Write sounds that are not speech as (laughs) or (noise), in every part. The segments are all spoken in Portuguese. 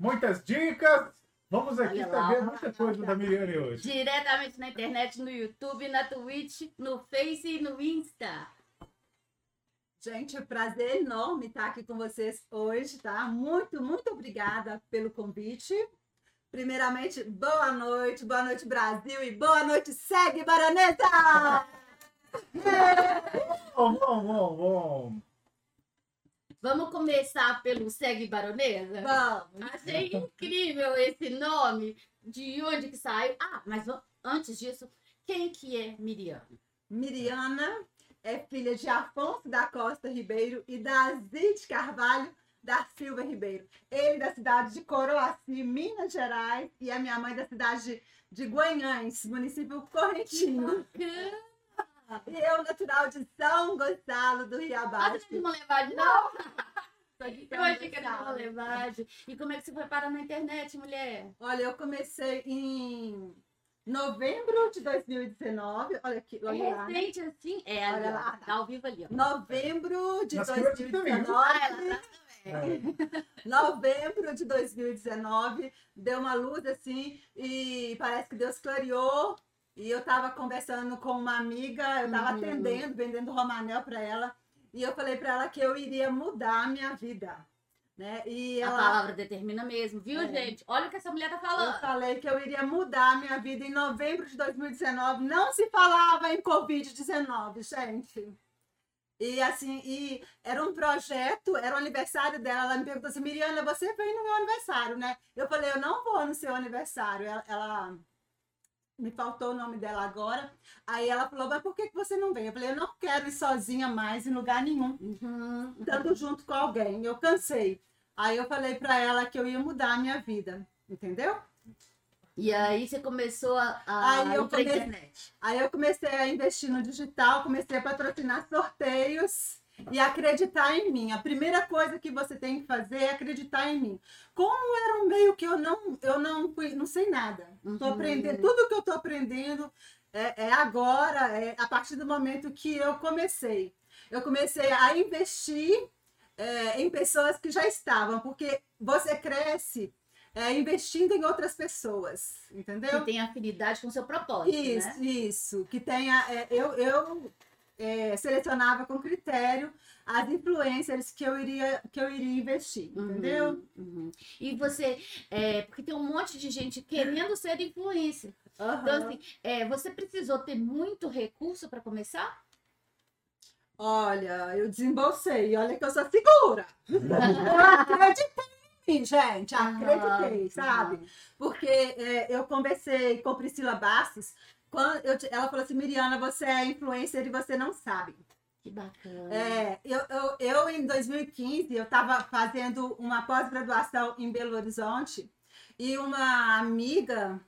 muitas dicas. Vamos aqui lá, saber muita coisa da. Miriane hoje. Diretamente na internet, no YouTube, na Twitch, no Face e no Insta. Gente, é um prazer enorme estar aqui com vocês hoje, tá? Muito, muito obrigada pelo convite. Primeiramente, boa noite, boa noite Brasil e boa noite, segue Baronesa! Bom, bom, bom, bom. Vamos começar pelo Segue Baronesa? Vamos! Achei incrível esse nome. De onde que saiu? Ah, mas antes disso, quem que é Miriam? Miriana é filha de Afonso da Costa Ribeiro e da Zide Carvalho da Silva Ribeiro. Ele da cidade de Coroaci, Minas Gerais, e a minha mãe da cidade de, Guanhães, município correntino. E eu, natural de São Gonçalo do Ah, Riabaixo. você não levar de não? Eu achei que era uma levagem. E como é que você foi parar na internet, mulher? Olha, eu comecei em novembro de 2019. Olha aqui, É olha lá. né? recente assim? É, ali, Olha ó, lá. tá ao vivo ali, ó. Novembro de viu? 2019. Ah, ela tá também. É. (laughs) novembro de 2019, deu uma luz assim e parece que Deus clareou. E eu tava conversando com uma amiga, eu tava Uhum. atendendo, vendendo romanel para ela, e eu falei para ela que eu iria mudar a minha vida, né? E A ela palavra determina mesmo, viu, É. gente? Olha o que essa mulher tá eu falando. falei que eu iria mudar a minha vida em novembro de 2019. Não se falava em Covid-19, gente. E assim, e era um projeto, era o aniversário dela. Ela me perguntou assim: Miriana, você vem no meu aniversário, né? Eu falei: eu não vou no seu aniversário. Ela, ela- me faltou o nome dela agora. Aí ela falou: mas por que que você não vem? Eu falei: eu não quero ir sozinha mais em lugar nenhum Uhum. estando junto com alguém. Eu cansei. Aí eu falei pra ela que eu ia mudar a minha vida, entendeu? E aí você começou a, a Aí eu ir pra come- internet. Aí eu comecei a investir no digital, comecei a patrocinar sorteios e acreditar em mim. A primeira coisa que você tem que fazer é acreditar em mim. Como era um meio que eu não, eu não, não sei nada. Tô Uhum. aprendendo, tudo que eu tô aprendendo é, é agora, é a partir do momento que eu comecei. Eu comecei a investir é, em pessoas que já estavam, porque você cresce é, investindo em outras pessoas, entendeu? Que tem afinidade com o seu propósito, Isso, né? isso. Que tenha. é, eu eu é, selecionava com critério as influencers que eu iria, que eu iria investir, Uhum, entendeu? uhum. E você, é, porque tem um monte de gente querendo ser influencer. Então, Aham. assim, é, você precisou ter muito recurso para começar? Olha, eu desembolsei, olha que eu sou segura. Eu acreditei gente, acreditei, sabe? Porque é, eu conversei com Priscila Bastos, quando eu, ela falou assim, Miriana, você é influencer e você não sabe. Que bacana. É, eu, eu, eu, em 2015, eu estava fazendo uma pós-graduação em Belo Horizonte e uma amiga,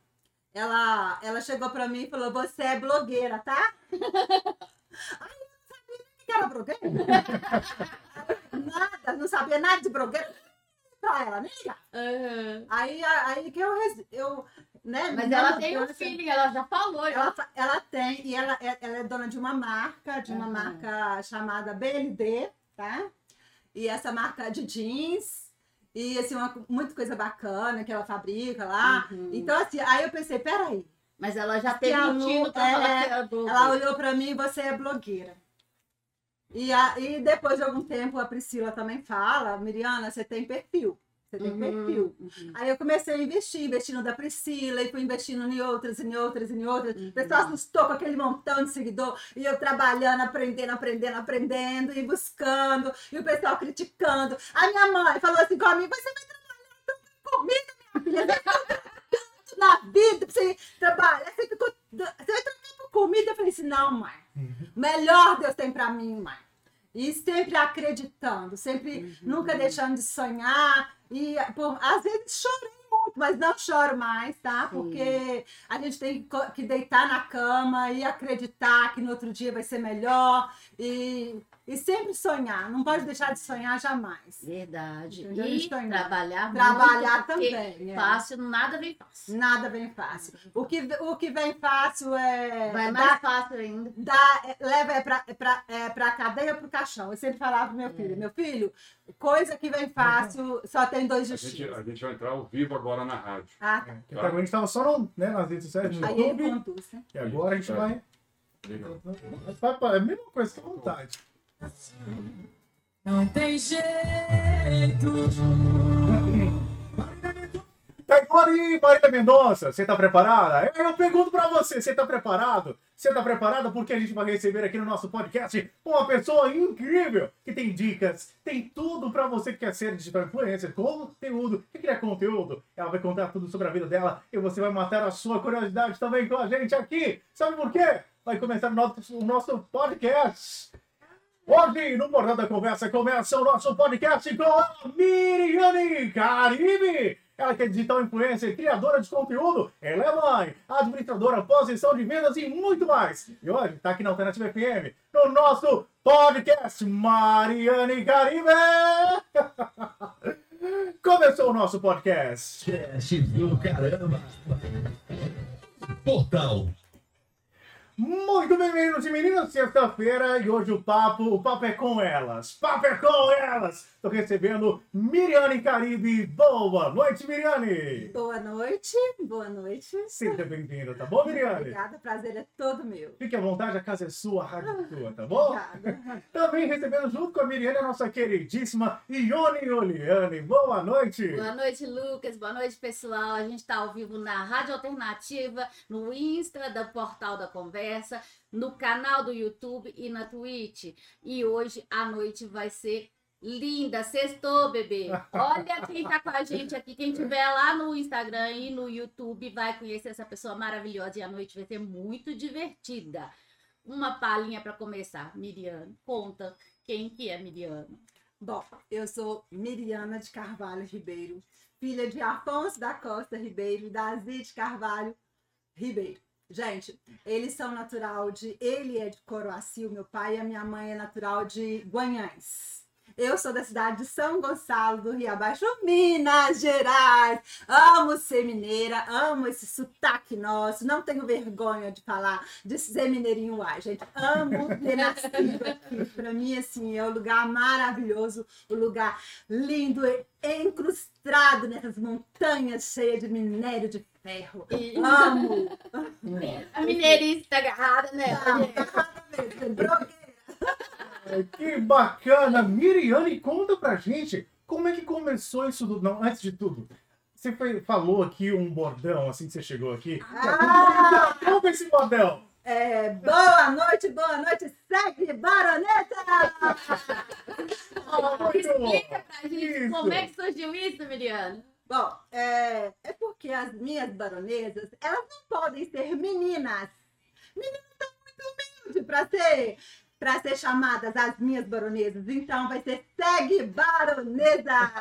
ela, ela chegou para mim e falou, você é blogueira, tá? (laughs) Aí eu não sabia nem que era blogueira. (laughs) nada, não sabia nada de blogueira. Pra ela, nem ligar. Aham. Aí, aí que eu, eu né, Mas ela tem um feeling, ela já falou. já. ela, fa- ela tem, e ela é, ela é dona de uma marca, de uma Aham. marca chamada BLD, tá? E essa marca de jeans, e assim, uma, muita coisa bacana que ela fabrica lá. Uhum. Então, assim, aí eu pensei, peraí, Mas ela já teve a um tino pra é, blogueira. ela olhou pra mim, você é blogueira. E aí, depois de algum tempo, a Priscila também fala, Miriana, você tem perfil. Você tem Uhum, perfil. uhum. Aí eu comecei a investir, investindo da Priscila, e fui investindo em outras, em outras, em outras. Uhum. O pessoal assustou com aquele montão de seguidor, e eu trabalhando, aprendendo, aprendendo, aprendendo, e buscando, e o pessoal criticando. A minha mãe falou assim comigo, você vai trabalhar comigo, minha filha, na vida pra você trabalhar, você, ficou, você vai trabalhar por comida. Eu falei assim, não, mãe, melhor Deus tem pra mim, mãe. E sempre acreditando, sempre Uhum. nunca deixando de sonhar. E por, às vezes chorei mas não choro mais, tá? Sim. Porque a gente tem que deitar na cama e acreditar que no outro dia vai ser melhor e, e sempre sonhar. Não pode deixar de sonhar jamais. Verdade. Entendeu? E trabalhar Trabalhar também. é. Fácil, nada vem fácil. Nada vem fácil. O que, o que vem fácil é. Vai dar- mais fácil ainda. dá, é, leva é pra, é pra, é pra cadeia ou pro caixão. Eu sempre falava pro meu É. filho, meu filho, coisa que vem fácil só tem dois A gente, destinos. a gente vai entrar ao vivo agora na rádio. Ah, É, porque a gente tava só no, né, nas redes sociais, no aí ele YouTube. conduz, né? E agora a gente vai. Legal. pra- É a mesma coisa, fica à vontade. Não tem jeito. Tá agora aí, Marília Mendonça, você tá preparada? Eu, eu pergunto pra você, você tá preparado? Você tá preparada porque a gente vai receber aqui no nosso podcast uma pessoa incrível que tem dicas, tem tudo pra você que quer ser digital influencer, conteúdo, que criar conteúdo. Ela vai contar tudo sobre a vida dela e você vai matar a sua curiosidade também com a gente aqui. Sabe por quê? Vai começar o nosso, o nosso podcast. Hoje, no Portal da Conversa, começa o nosso podcast com a Miriane Caribe. Ela que é digital influencer, criadora de conteúdo, ela é mãe, administradora, posição de vendas e muito mais. E hoje está aqui na Alternativa FM, no nosso podcast Mariane Caribe. (laughs) Começou o nosso podcast. Cast do caramba. Portal. Muito bem, meninos e meninas, sexta-feira e hoje o papo, o papo é com elas. Papo é com elas. Estou recebendo Miriane Caribe. Boa noite, Miriane. Boa noite, boa noite. Seja bem-vinda, tá bom, Miriane? Obrigada, prazer é todo meu. Fique à vontade, a casa é sua, a rádio é sua, tá bom? Obrigada. (laughs) Também recebendo junto com a Miriane a nossa queridíssima Ione Oliane. Boa noite. Boa noite, Lucas. Boa noite, pessoal. A gente está ao vivo na Rádio Alternativa, no Insta da Portal da Conversa, no canal do YouTube e na Twitch. E hoje à noite vai ser linda. Sextou, bebê. Olha quem tá com a gente aqui. Quem tiver lá no Instagram e no YouTube vai conhecer essa pessoa maravilhosa e a noite vai ser muito divertida. Uma palhinha para começar. Miriam, conta quem que é Miriam. Bom, eu sou Miriana de Carvalho Ribeiro, filha de Afonso da Costa Ribeiro e da Zide Carvalho Ribeiro. Gente, eles são natural de. Ele é de Coroaci, o meu pai, e a minha mãe é natural de Guanhães. Eu sou da cidade de São Gonçalo do Rio Abaixo, Minas Gerais. Amo ser mineira, amo esse sotaque nosso. Não tenho vergonha de falar, de ser mineirinho uai, gente. Amo ter nascido aqui. Para mim, assim, é um lugar maravilhoso, um lugar lindo, encrustado nessas montanhas cheias de minério de ferro. E- Amo! A mineirice tá agarrada, né? Broqueira. Que bacana. Miriane, conta pra gente como é que começou isso tudo. Não, antes de tudo. Você foi- falou aqui um bordão assim que você chegou aqui. Ah! (laughs) É esse bordão? É, boa noite, boa noite, segue baroneta! Ah. Explica pra gente Isso. como é que surgiu isso, Miriana. Bom, é, é porque as minhas baronesas, elas não podem ser meninas. Meninas são muito humildes para ser, para ser chamadas as minhas baronesas. Então vai ser segue baronesa!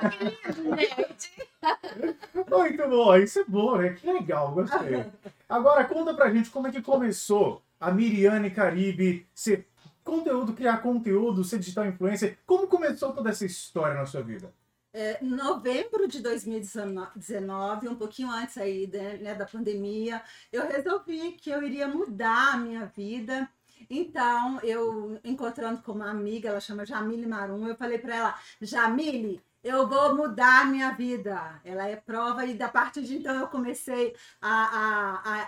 Muito bom, isso é bom, né? Que legal, gostei. Agora conta pra gente como é que começou a Miriane Caribe ser conteúdo, criar conteúdo, ser digital influencer. Como começou toda essa história na sua vida? É, em novembro de 2019, um pouquinho antes aí né, da pandemia, eu resolvi que eu iria mudar a minha vida. Então, eu encontrando com uma amiga, ela chama Jamile Marum, eu falei para ela, Jamile, eu vou mudar minha vida. Ela é prova, e da partir de então eu comecei a,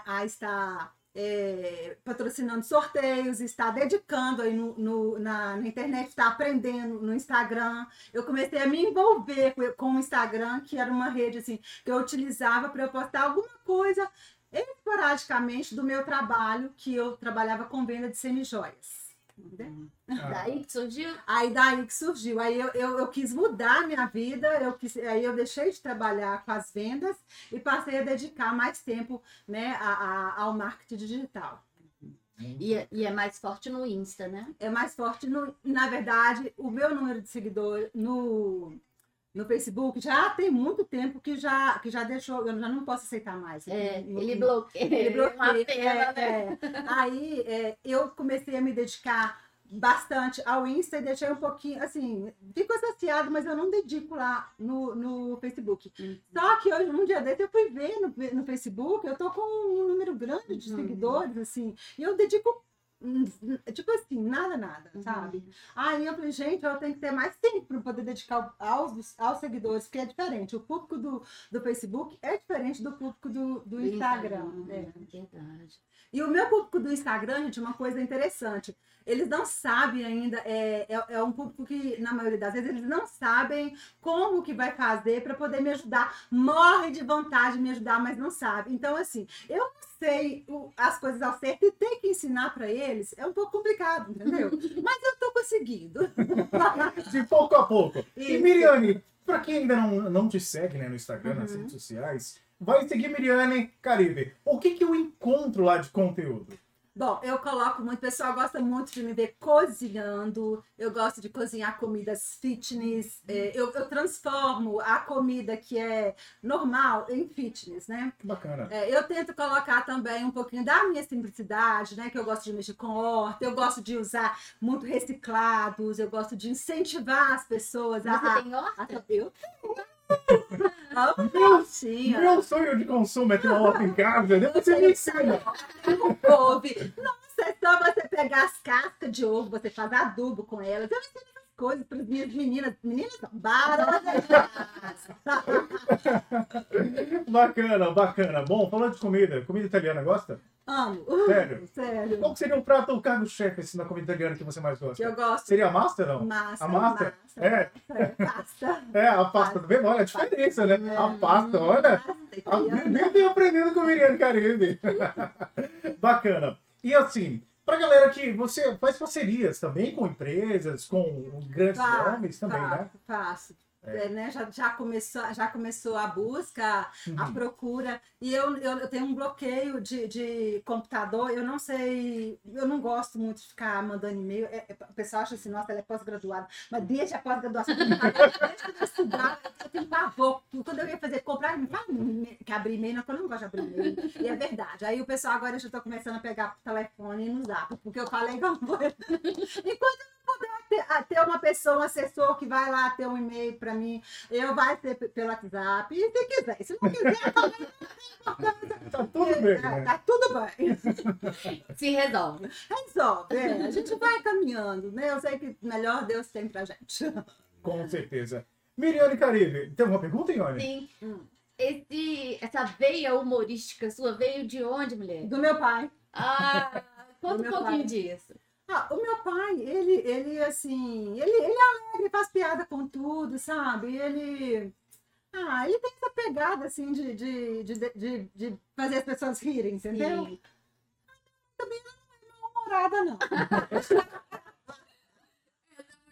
a, a, a estar é, patrocinando sorteios, estar dedicando aí no, no- na, na internet, estar aprendendo no Instagram eu comecei a me envolver com, com o Instagram, que era uma rede assim que eu utilizava para eu postar alguma coisa esporadicamente do meu trabalho, que eu trabalhava com venda de semijoias. Entendeu? daí que surgiu. Aí daí que surgiu. Aí eu, eu, eu quis mudar a minha vida, eu quis, aí eu deixei de trabalhar com as vendas e passei a dedicar mais tempo né, a, a- ao marketing digital. E, é- e é mais forte no Insta, né? é mais forte. No, na verdade, o meu número de seguidores no, no Facebook, já tem muito tempo que já, que já deixou, eu já não posso aceitar mais. É, ele no- bloqueia. ele Uma bloqueia. pena, é, né? é. Aí é, eu comecei a me dedicar bastante ao Insta e deixei um pouquinho, assim, fico associado, mas eu não dedico lá no, no Facebook. Uhum. Só que hoje, um dia desse, eu fui ver no, no Facebook, eu tô com um número grande de Uhum. seguidores, assim, e eu dedico, tipo assim, nada, nada, Uhum. sabe? Aí eu falei, gente, eu tenho que ter mais tempo para poder dedicar aos, aos seguidores, porque é diferente. O público do, do Facebook é diferente do público do, do Instagram. é. Verdade. E o meu público do Instagram, gente, uma coisa interessante. Eles não sabem ainda, é, é, é um público que, na maioria das vezes, eles não sabem como que vai fazer para poder me ajudar. Morre de vontade de me ajudar, mas não sabe. Então, assim, eu não sei as coisas ao certo e ter que ensinar para eles é um pouco complicado, entendeu? (laughs) mas eu tô conseguindo. (laughs) De pouco a pouco. E Isso. Miriane, pra quem ainda não, não te segue né, no Instagram, nas Uhum. redes sociais, vai seguir Miriane Caribe. O que, que eu encontro lá de conteúdo? Bom, eu coloco muito, o pessoal gosta muito de me ver cozinhando, eu gosto de cozinhar comidas fitness, é, eu, eu transformo a comida que é normal em fitness, né? Que bacana. É, eu tento colocar também um pouquinho da minha simplicidade, né? Que eu gosto de mexer com horta, eu gosto de usar muito reciclados, eu gosto de incentivar as pessoas a. Você tem horta? a- eu tenho. (laughs) Amo hortinha. Meu sonho de consumo é ter uma horta em casa, né? Você me ensina. couve. Nossa, é só você pegar as cascas de ovo, você faz adubo com elas. Eu ensino coisas para as minhas meninas. Meninas baronas. (laughs) Bacana, bacana. Bom, falando de comida, comida italiana, gosta? Amo. Sério? Sério. Qual que seria o prato ou cargo-chefe assim, na comida italiana que você mais gosta? Eu gosto. Seria a massa, não? Massa, A massa? É. é, pasta. (laughs) É, a pasta também. Olha a diferença, né? A pasta, olha. Massa italiana. Nem tenho aprendendo com o Miriam Caribe. (laughs) Bacana. E assim, pra galera que você faz parcerias também com empresas, com grandes Faço, nomes também, né? faço, Faço. É. Né, já, já, começou, já começou a busca, a Uhum. procura. E eu, eu, eu tenho um bloqueio de, de computador. Eu não sei, eu não gosto muito de ficar mandando e-mail. É, é, o pessoal acha assim, nossa, ela é pós-graduada. Mas desde a pós-graduação, (laughs) desde que eu estudar, eu tenho pavor. Quando eu ia fazer comprar, me fala que abrir e-mail, não, eu não gosto de abrir e-mail. E é verdade. Aí o pessoal agora eu já estou começando a pegar o telefone e no zap, porque eu falei que eu vou. (laughs) Enquanto eu ter, uma pessoa, um assessor que vai lá ter um e-mail para mim, eu vai ser pelo WhatsApp. E se quiser, se não quiser, (laughs) também não tem importância. Tá tudo bem, Tá, né? tá tudo bem. (laughs) Se resolve. Resolve. é. A gente vai caminhando, né? Eu sei que melhor Deus tem pra gente. Com certeza. Miriane Caribe, tem alguma pergunta, Ione? Sim. Esse, essa veia humorística sua veio de onde, mulher? Do meu pai. Ah, (laughs) conta um pouquinho pai. disso. Ah, o meu pai, ele, ele assim, ele, ele é alegre, faz piada com tudo, sabe? Ele. Ah, ele tem essa pegada, assim, de, de, de, de, de fazer as pessoas rirem, entendeu? Sim. namorada, não. (laughs)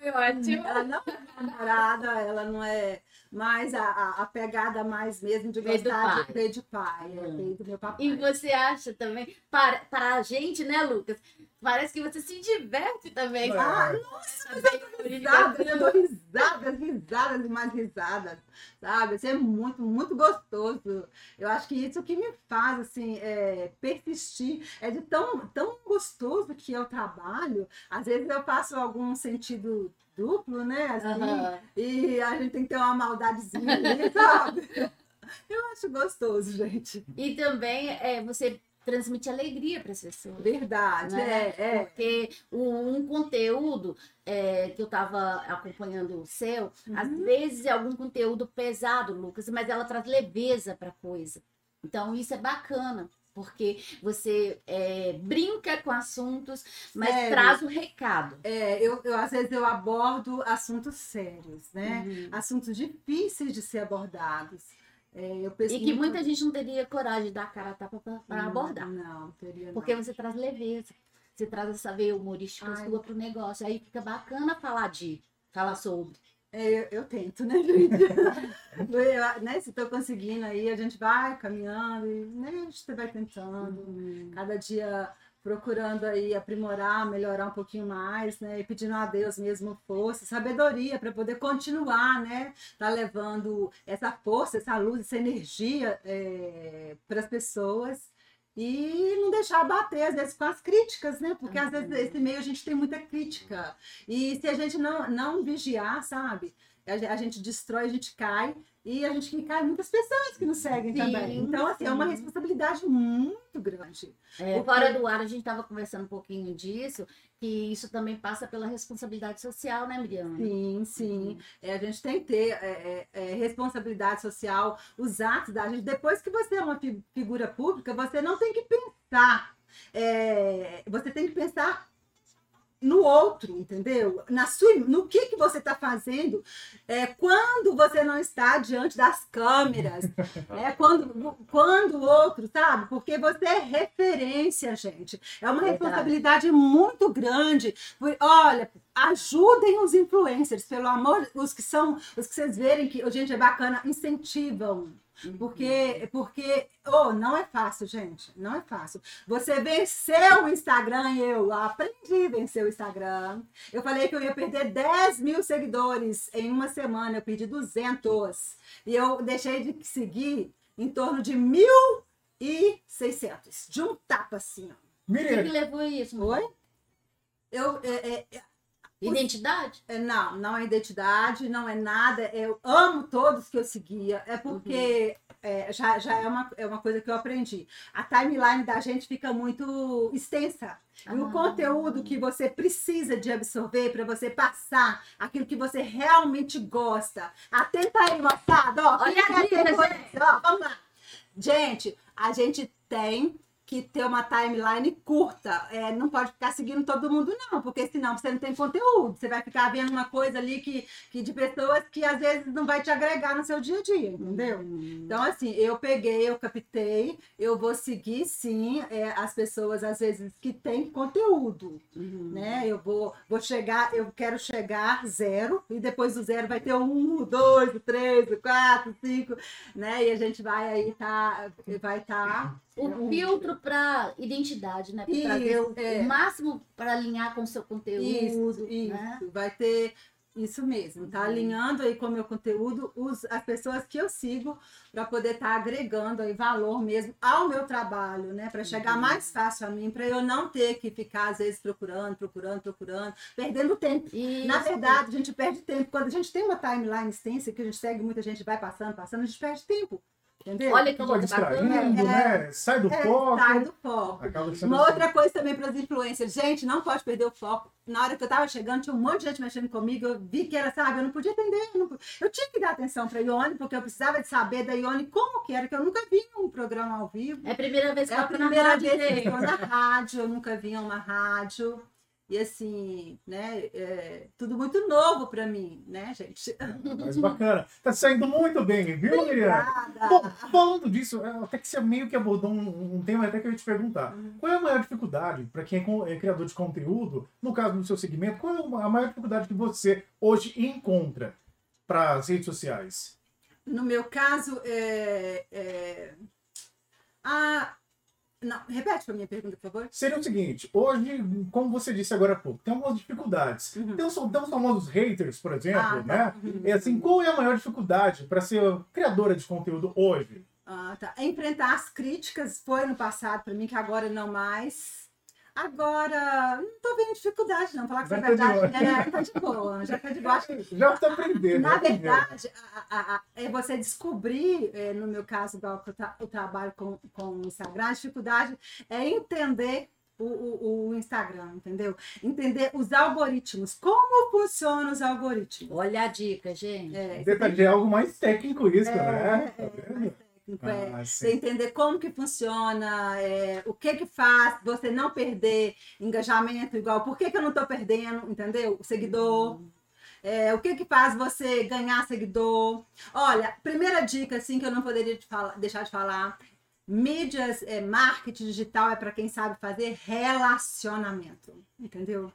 Foi ótimo. Ela não é namorada, ela não é mais a, a, a pegada mais mesmo de gostar pai. de veio de pai. É, Hum. do meu papai. E você acha também, para, para a gente, né, Lucas? Parece que você se diverte também. É. Ah, nossa, humorística Risadas, eu dou risadas, risadas e mais risadas, sabe? Isso é muito, muito gostoso. Eu acho que isso que me faz, assim, é, persistir. É de tão, tão gostoso que eu trabalho. Às vezes eu faço algum sentido duplo, né? Assim, Aham. E a gente tem que ter uma maldadezinha ali, (laughs) sabe? Eu acho gostoso, gente. E também é, você transmite alegria para as pessoas. Verdade, Né? é, é. Porque um, um conteúdo é, que eu estava acompanhando o seu, às Uhum. vezes é algum conteúdo pesado, Lucas, mas ela traz leveza para coisa. Então isso é bacana. Porque você é, brinca com assuntos, mas Sério. traz o recado. É, eu, eu, às vezes eu abordo assuntos sérios, né? Uhum. Assuntos difíceis de ser abordados. É, E que muito- muita gente não teria coragem de dar a cara a tapa para abordar. Não, teria não. Porque você traz leveza. Você traz essa veia humorística Ai. sua pro negócio. Aí fica bacana falar de, falar sobre. É, eu, eu tento, né, gente? (laughs) Eu, né, se estou conseguindo aí, a gente vai caminhando, e, né, a gente vai tentando. Uhum. Cada dia procurando aí aprimorar, melhorar um pouquinho mais, né? E pedindo a Deus mesmo força, sabedoria para poder continuar, né? Tá levando essa força, essa luz, essa energia é, para as pessoas e não deixar bater às vezes com as críticas, né? Porque às vezes esse meio a gente tem muita crítica e se a gente não não vigiar, sabe? A ge- a gente destrói, a gente cai e a gente cai muitas pessoas que nos seguem Sim, também. Então assim é uma sim. responsabilidade muito grande. É, Porque- fora do ar, a gente estava conversando um pouquinho disso, que isso também passa pela responsabilidade social, né, Miriam? Sim, sim. É, a gente tem que ter é, é, é, responsabilidade social, os atos da gente. Depois que você é uma fi- figura pública, você não tem que pensar. é, você tem que pensar no outro, entendeu? Na sua, no que, que você está fazendo é, quando você não está diante das câmeras, (laughs) né? quando, quando o outro, sabe? Porque você é referência, gente. É uma Verdade. responsabilidade muito grande. Olha, ajudem os influencers, pelo amor, os que são, os que vocês verem que, gente, é bacana, incentivam. Porque, porque, oh, não é fácil, gente, não é fácil. Você venceu o Instagram, eu aprendi a vencer o Instagram. Eu falei que eu ia perder 10 mil seguidores em uma semana, eu perdi 200. E eu deixei de seguir em torno de 1.600, de um tapa assim, ó. O que, que levou isso? Oi? Eu, é, é, Identidade? é, não, não é identidade, não é nada. Eu amo todos que eu seguia. É porque é, já, já é, uma, é uma coisa que eu aprendi. A timeline da gente fica muito extensa. E o Ah. conteúdo que você precisa de absorver para você passar aquilo que você realmente gosta. Atenta aí, moçada. Ó, Olha a dica, gente. ó, vamos lá. Gente, a gente tem que ter uma timeline curta. É, não pode ficar seguindo todo mundo, não, porque senão você não tem conteúdo. Você vai ficar vendo uma coisa ali que, que de pessoas que às vezes não vai te agregar no seu dia a dia, entendeu? Hum. Então, assim, eu peguei, eu captei, eu vou seguir sim é, as pessoas, às vezes, que têm conteúdo, Uhum. né? Eu vou, vou chegar, eu quero chegar zero, e depois do zero vai ter o um, o dois, o três, o quatro, o cinco, né? E a gente vai aí, tá, vai estar. O filtro para identidade, né? Para trazer o, é. o máximo para alinhar com o seu conteúdo. Isso, né? isso. Vai ter isso mesmo, tá alinhando aí com o meu conteúdo os, as pessoas que eu sigo para poder estar agregando aí valor mesmo ao meu trabalho, né? Para chegar Uhum. mais fácil a mim, para eu não ter que ficar às vezes procurando, procurando, procurando, perdendo tempo. Na Isso. verdade, a gente perde tempo. Quando a gente tem uma timeline extensa, que a gente segue muita gente, vai passando, passando, a gente perde tempo. Entendeu? Olha que coisa bacana. distraindo, né? Sai do É, foco. sai do foco. Uma assim. outra coisa também para as influencers, gente, não pode perder o foco. Na hora que eu tava chegando, tinha um monte de gente mexendo comigo, eu vi que era, sabe, eu não podia atender, eu, não eu tinha que dar atenção para a Ione, porque eu precisava de saber da Ione como que era, que eu nunca vi um programa ao vivo. É a primeira vez que É a eu na primeira rádio, vez que eu na rádio, eu nunca vi uma rádio. E assim, né, é tudo muito novo para mim, né, gente? Mas bacana. Tá saindo muito bem, viu, Miriam? Bom, falando disso, é, até que você meio que abordou um, um tema até que eu ia te perguntar. Uhum. Qual é a maior dificuldade para quem é é criador de conteúdo, no caso do seu segmento, qual é a maior dificuldade que você hoje encontra para as redes sociais? No meu caso, é, é... Ah, não, repete para minha pergunta, por favor. Seria o seguinte, hoje, como você disse agora há pouco, tem algumas dificuldades. Uhum. Tem, os, tem os famosos haters, por exemplo, Ah, né? tá. Uhum. E assim, qual é a maior dificuldade para ser criadora de conteúdo hoje? Ah, tá. Enfrentar as críticas foi no passado para mim, que agora não mais. Agora, não tô vendo dificuldade, não. Falar que Já tá de verdade, boa. é, tá de boa. Já tá de boa. Acho que, (laughs) Já está aprendendo. na já verdade, a- a- a- é você descobrir, é, no meu caso, igual eu trabalho com, com o Instagram, a dificuldade é entender o, o, o Instagram, entendeu? Entender os algoritmos, como funcionam os algoritmos. Olha a dica, gente. É, Detalhe é algo mais técnico isso, É, né? Tá é, vendo? É. Ah, Você entender como que funciona, é, o que que faz você não perder engajamento igual, por que, que eu não estou perdendo, entendeu? O seguidor. É, o que que faz você ganhar seguidor? Olha, primeira dica assim que eu não poderia falar- deixar de falar, mídias, é, marketing digital é para quem sabe fazer relacionamento, entendeu?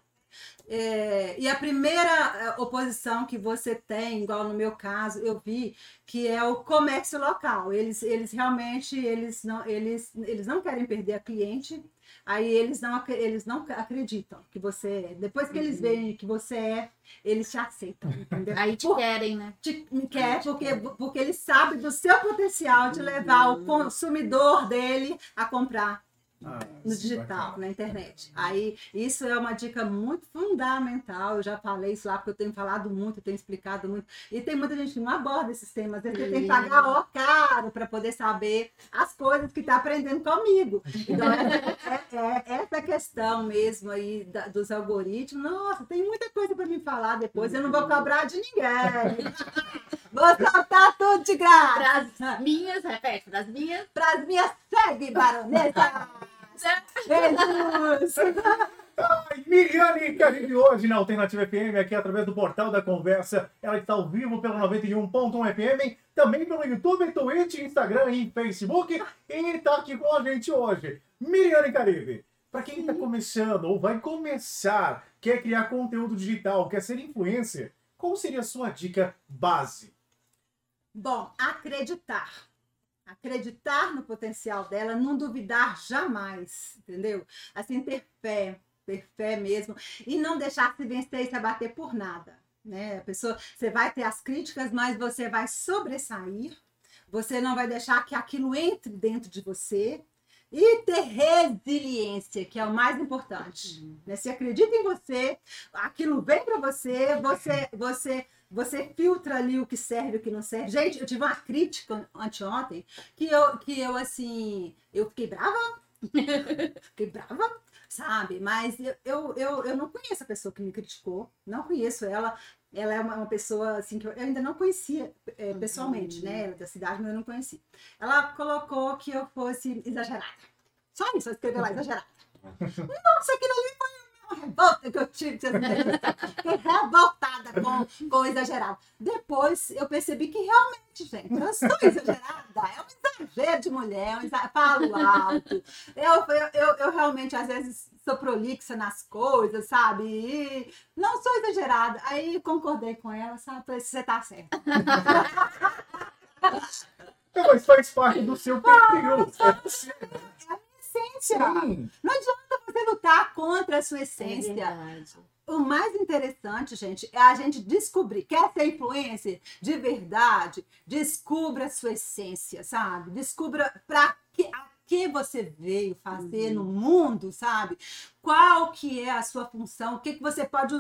É, e a primeira é, oposição que você tem, igual no meu caso, eu vi que é o comércio local. Eles, eles realmente eles não, eles, eles não querem perder a cliente, aí eles não, eles não acreditam que você é. Depois que eles veem que você é, eles te aceitam, entendeu? Aí te Por- querem, né? te quer porque, porque ele sabe do seu potencial de levar o consumidor dele a comprar Ah, no digital, na internet. Aí, isso é uma dica muito fundamental. Eu já falei isso lá, porque eu tenho falado muito, eu tenho explicado muito. E tem muita gente que não aborda esses temas. Você tem que pagar ó caro para poder saber as coisas que está aprendendo comigo. Então, é, é- é essa questão mesmo aí da- dos algoritmos. Nossa, tem muita coisa para me falar depois. Eu não vou cobrar de ninguém. Vou soltar tudo de graça. Pras minhas, repete, pras minhas. Para as minhas segue, baronesa. Jesus! Ai, Miriane Caribe hoje na Alternativa FM, aqui através do Portal da Conversa. Ela está ao vivo pelo 91.1 FM, também pelo YouTube, Twitch, Instagram e Facebook. E está aqui com a gente hoje. Miriane Caribe, para quem está começando ou vai começar, quer criar conteúdo digital, quer ser influencer, qual seria a sua dica base? Bom, acreditar. Acreditar no potencial dela, não duvidar jamais, entendeu? Assim, ter fé, ter fé mesmo. E não deixar se vencer e se abater por nada. Né? A pessoa, você vai ter as críticas, mas você vai sobressair. Você não vai deixar que aquilo entre dentro de você. E ter resiliência, que é o mais importante. Né? Se acredita em você, aquilo vem para você, você, você você filtra ali o que serve e o que não serve. Gente, eu tive uma crítica anteontem que eu, que eu assim, eu fiquei brava, (laughs) fiquei brava, sabe? Mas eu, eu, eu, eu não conheço a pessoa que me criticou, não conheço ela. Ela é uma, uma pessoa assim que eu, eu ainda não conhecia é, pessoalmente, né? Ela é da cidade, mas eu não conheci. Ela colocou que eu fosse exagerada. Só isso, ela escreveu lá, (laughs) exagerada. Nossa, aquilo ali revolta que eu tive. Fiquei revoltada com, com o exagerado. Depois eu percebi que realmente, gente, eu sou exagerada. É um exagero de mulher, é um exa- falo alto. Eu, eu, eu, eu realmente, às vezes, sou prolixa nas coisas, sabe? E não sou exagerada. Aí concordei com ela, sabe? Você tá certa. Não, mas faz parte do seu perfil. Essência. Sim. Não adianta você lutar contra a sua É essência. verdade. O mais interessante, gente, é a gente descobrir. Quer ser influencer de verdade? Descubra a sua essência, sabe? Descubra para que, que você veio fazer no mundo, sabe? Qual que é a sua função? O que, que você pode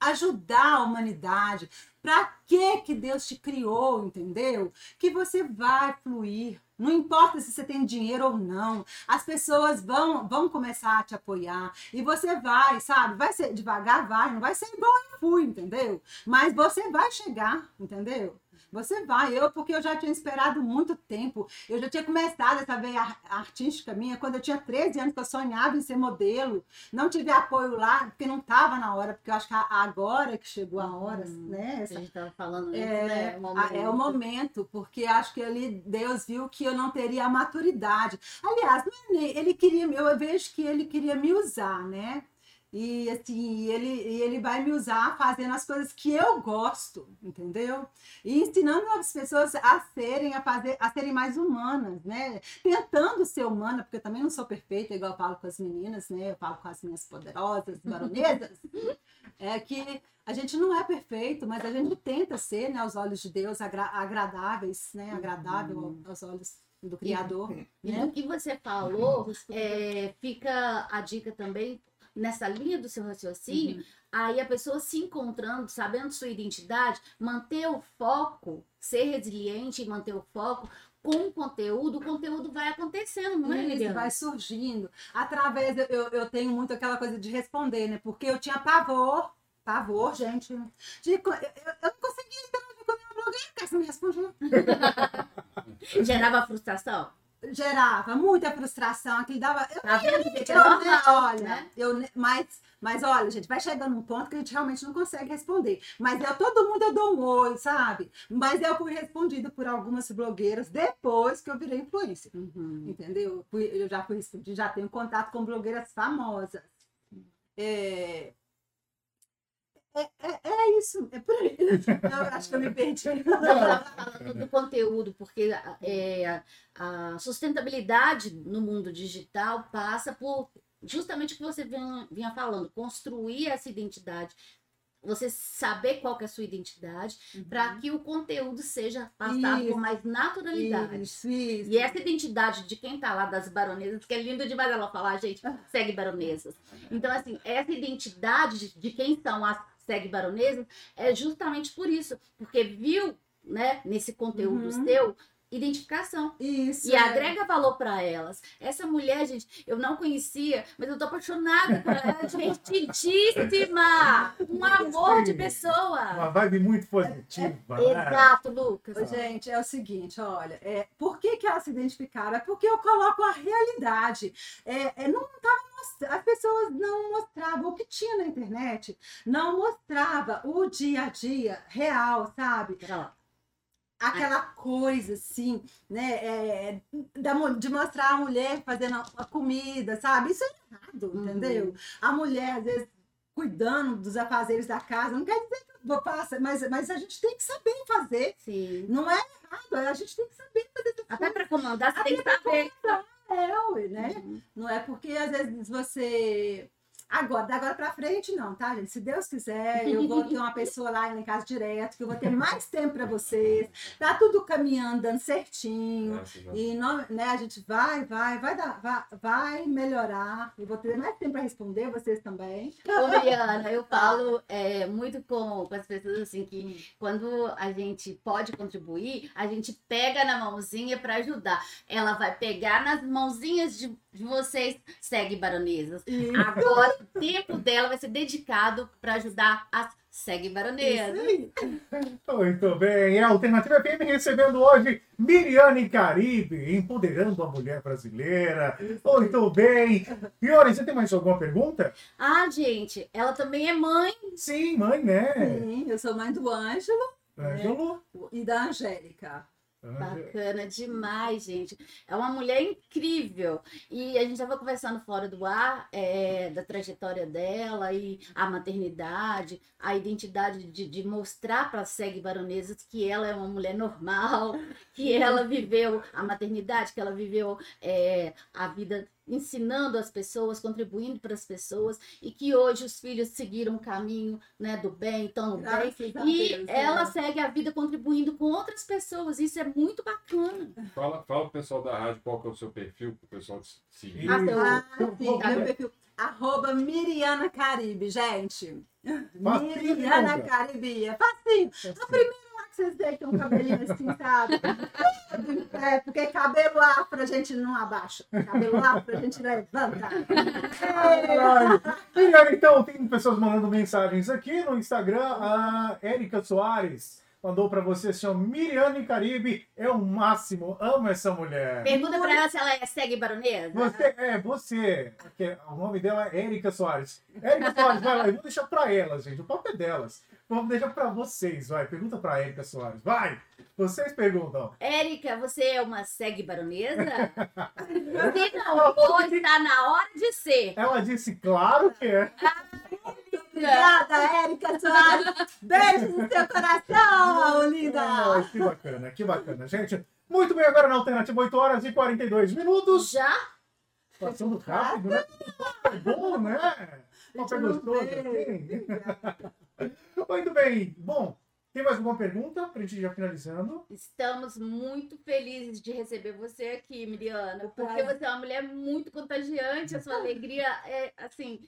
ajudar a humanidade? Para que que Deus te criou, entendeu? Que você vai fluir. Não importa se você tem dinheiro ou não, as pessoas vão, vão começar a te apoiar. E você vai, sabe? Vai ser devagar, vai. Não vai ser igual eu fui, entendeu? Mas você vai chegar, entendeu? Você vai. Eu, porque eu já tinha esperado muito tempo. Eu já tinha começado essa veia ar- artística minha quando eu tinha 13 anos, que eu sonhava em ser modelo. Não tive apoio lá, porque não estava na hora, porque eu acho que a- agora que chegou a hora, né? A Essa gente tava falando antes, é, né? O a- é o momento, porque acho que ali Deus viu que eu não teria a maturidade. Aliás, é ele queria, eu vejo que ele queria me usar, né? E assim, ele, e ele vai me usar fazendo as coisas que eu gosto, entendeu? E ensinando as pessoas a serem, a fazer, a serem mais humanas, né? Tentando ser humana, porque eu também não sou perfeita, igual eu falo com as meninas, né? Eu falo com as minhas poderosas baronesas. (laughs) É que a gente não é perfeito, mas a gente tenta ser, né, aos olhos de Deus, agra- agradáveis, né? Agradável ao- aos olhos do Criador. E né? do que você falou, é, fica a dica também nessa linha do seu raciocínio. Uhum. Aí a pessoa se encontrando, sabendo sua identidade, manter o foco, ser resiliente e manter o foco com o conteúdo, o conteúdo vai acontecendo, não é, Isso Liliana? vai surgindo. Através, eu, eu, eu tenho muito aquela coisa de responder, né? Porque eu tinha pavor, pavor, gente. De, eu, eu não conseguia interagir com porque você não me respondia. (laughs) (laughs) Gerava frustração? Gerava muita frustração, aquilo dava. Eu, Tá vendo, gente? É eu, né, normal, olha, né? eu, mas, mas olha, gente, vai chegando um ponto que a gente realmente não consegue responder. Mas eu, todo mundo eu dou um oi, sabe? Mas eu fui respondida por algumas blogueiras depois que eu virei influencer. Uhum. Entendeu? Eu já fui respondida, já tenho contato com blogueiras famosas. É, É, é, é isso, é por aí. Eu acho que eu me perdi. Eu estava falando do conteúdo, porque é, a sustentabilidade no mundo digital passa por justamente o que você vinha, vinha falando, construir essa identidade. Você saber qual que é a sua identidade, para que o conteúdo seja passado Isso. com mais naturalidade. Isso, isso. E essa identidade de quem tá lá das baronesas, que é lindo demais ela falar, gente, segue baronesas. Então, assim, essa identidade de, de quem são as segue baronesas é justamente por isso. Porque viu, né, nesse conteúdo Uhum. seu, identificação. Isso. E é. agrega valor para elas. Essa mulher, gente, eu não conhecia, mas eu tô apaixonada por ela. (laughs) Ela é divertidíssima! Um amor de pessoa! Uma vibe muito positiva. né? Exato, Lucas. Ô, Gente, é o seguinte, olha, é, por que, que elas se identificaram? É porque eu coloco a realidade. É, é, não tava as pessoas não mostravam o que tinha na internet, não mostrava o dia a dia real, sabe? Aquela coisa assim, né? é, da mu- de mostrar a mulher fazendo a, a comida, sabe? Isso é errado, Uhum. entendeu? A mulher, às vezes, cuidando dos afazeres da casa, não quer dizer que passar, mas, mas a gente tem que saber fazer. Sim. Não é errado, a gente tem que saber fazer Até para comandar, você tem que saber. coisas, ué, né? Uhum. Não é porque às vezes você. Agora, da agora pra frente, não, tá, gente? Se Deus quiser, eu vou ter uma pessoa lá em casa direto, que eu vou ter mais tempo pra vocês. Tá tudo caminhando, dando certinho. Graças a Deus. E não, né, a gente vai, vai, vai, dar, vai, vai melhorar. Eu vou ter mais tempo para responder, vocês também. Ô, Mariana, eu falo é, muito com, com as pessoas assim que quando a gente pode contribuir, a gente pega na mãozinha para ajudar. Ela vai pegar nas mãozinhas de, de vocês, segue baronesas. E Agora o tempo dela vai ser dedicado para ajudar as segue baronesas. Muito bem. É a Alternativa FM recebendo hoje Miriane Caribe, empoderando a mulher brasileira. Muito bem. Fiore, você tem mais alguma pergunta? Ah, gente, ela também é mãe. Sim, mãe, né? Sim, eu sou mãe do Ângelo Ângelo. e da Angélica. Bacana demais, gente. É uma mulher incrível. E a gente estava conversando fora do ar é, da trajetória dela e a maternidade, a identidade de, de mostrar para as segue baronesas que ela é uma mulher normal, que ela viveu a maternidade, que ela viveu é, a vida ensinando as pessoas, contribuindo para as pessoas e que hoje os filhos seguiram o caminho né, do bem, estão no bem. E Deus, ela né? segue a vida contribuindo com outras pessoas. Isso é muito bacana. Fala, fala pro pessoal da rádio qual que é o seu perfil, pro pessoal te seguir. Ah, seu- Ah, sim, meu perfil. Arroba Miriana Caribe, gente. Facinho, Miriana então. Caribe. É facinho. A primeira vocês tem um cabelinho assim, sabe? (laughs) É, porque cabelo afro a gente não abaixa. Cabelo afro a gente levanta. É. Então, tem pessoas mandando mensagens aqui no Instagram. A Érica Soares mandou pra você assim, ó, Miriane Caribe é o máximo. Amo essa mulher. Pergunta pra ela se ela é segue baronesa. Você, é, você. porque o nome dela é Érica Soares. Érica Soares, vai lá, eu vou deixar pra elas, gente. O papo é delas. Vamos deixar pra vocês, vai. Pergunta pra Érica Soares. Vai! Vocês perguntam. Érica, você é uma segue baronesa? (laughs) Se não for, está na hora de ser. Ela disse, claro que é. Obrigada, Érica Soares. Beijos no seu coração, linda. Ai, que bacana, que bacana. Gente, muito bem, agora na alternativa 8 horas e 42 minutos. Já? Passando rápido, né? É bom, né? (laughs) Gente, não gostoso. assim. (laughs) Muito bem. Bom, tem mais alguma pergunta pra gente ir já finalizando? Estamos muito felizes de receber você aqui, Miriana, porque você é uma mulher muito contagiante, a sua (laughs) alegria é, assim,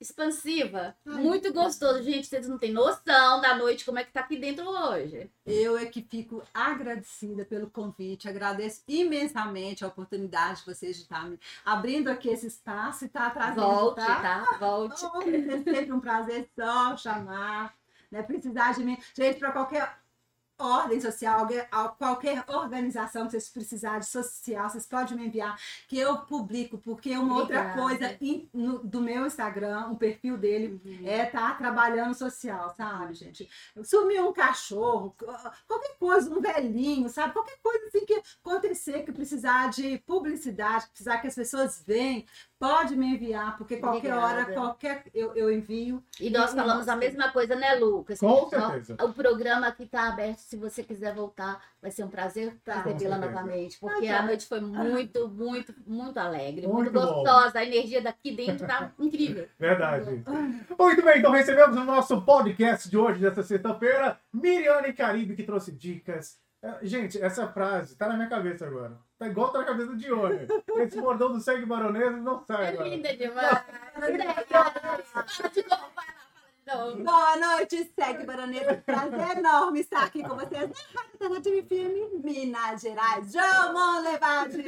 expansiva, muito gostoso. Gente, vocês não têm noção da noite como é que tá aqui dentro hoje. Eu é que fico agradecida pelo convite, agradeço imensamente a oportunidade de vocês de estar me abrindo aqui esse espaço e estar trazendo. Volte, tá? tá? Volte. Oh, é sempre um prazer só chamar, né? Precisar de mim. Gente, para qualquer ordem social, qualquer organização que vocês precisarem de social, vocês podem me enviar, que eu publico, porque uma outra Obrigada. coisa in- no- do meu Instagram, o perfil dele, é estar trabalhando social, sabe, gente? Sumiu um cachorro, qualquer coisa, um velhinho, sabe? Qualquer coisa assim que acontecer, que precisar de publicidade, que precisar que as pessoas venham, Pode me enviar, porque qualquer hora, Obrigada. qualquer eu, eu envio. E nós falamos a mesma coisa, né, Lucas? Com certeza. O programa aqui está aberto. Se você quiser voltar, vai ser um prazer Tá. recebê-la novamente. Porque Ah, tá. a noite foi muito, muito, muito alegre, muito, Muito bom. gostosa. A energia daqui dentro tá (laughs) incrível. Verdade. Muito bem, então recebemos no nosso podcast de hoje, dessa sexta-feira, Miriane Caribe, que trouxe dicas. É, Gente, essa frase tá na minha cabeça agora. Tá igual tá na cabeça do Dione. Esse bordão do sangue baronesa não sai É agora. linda demais. De de. Boa noite, segue Baronesa. Prazer enorme estar aqui com vocês na Rádio Alternativa FM, Minas Gerais. João Levade!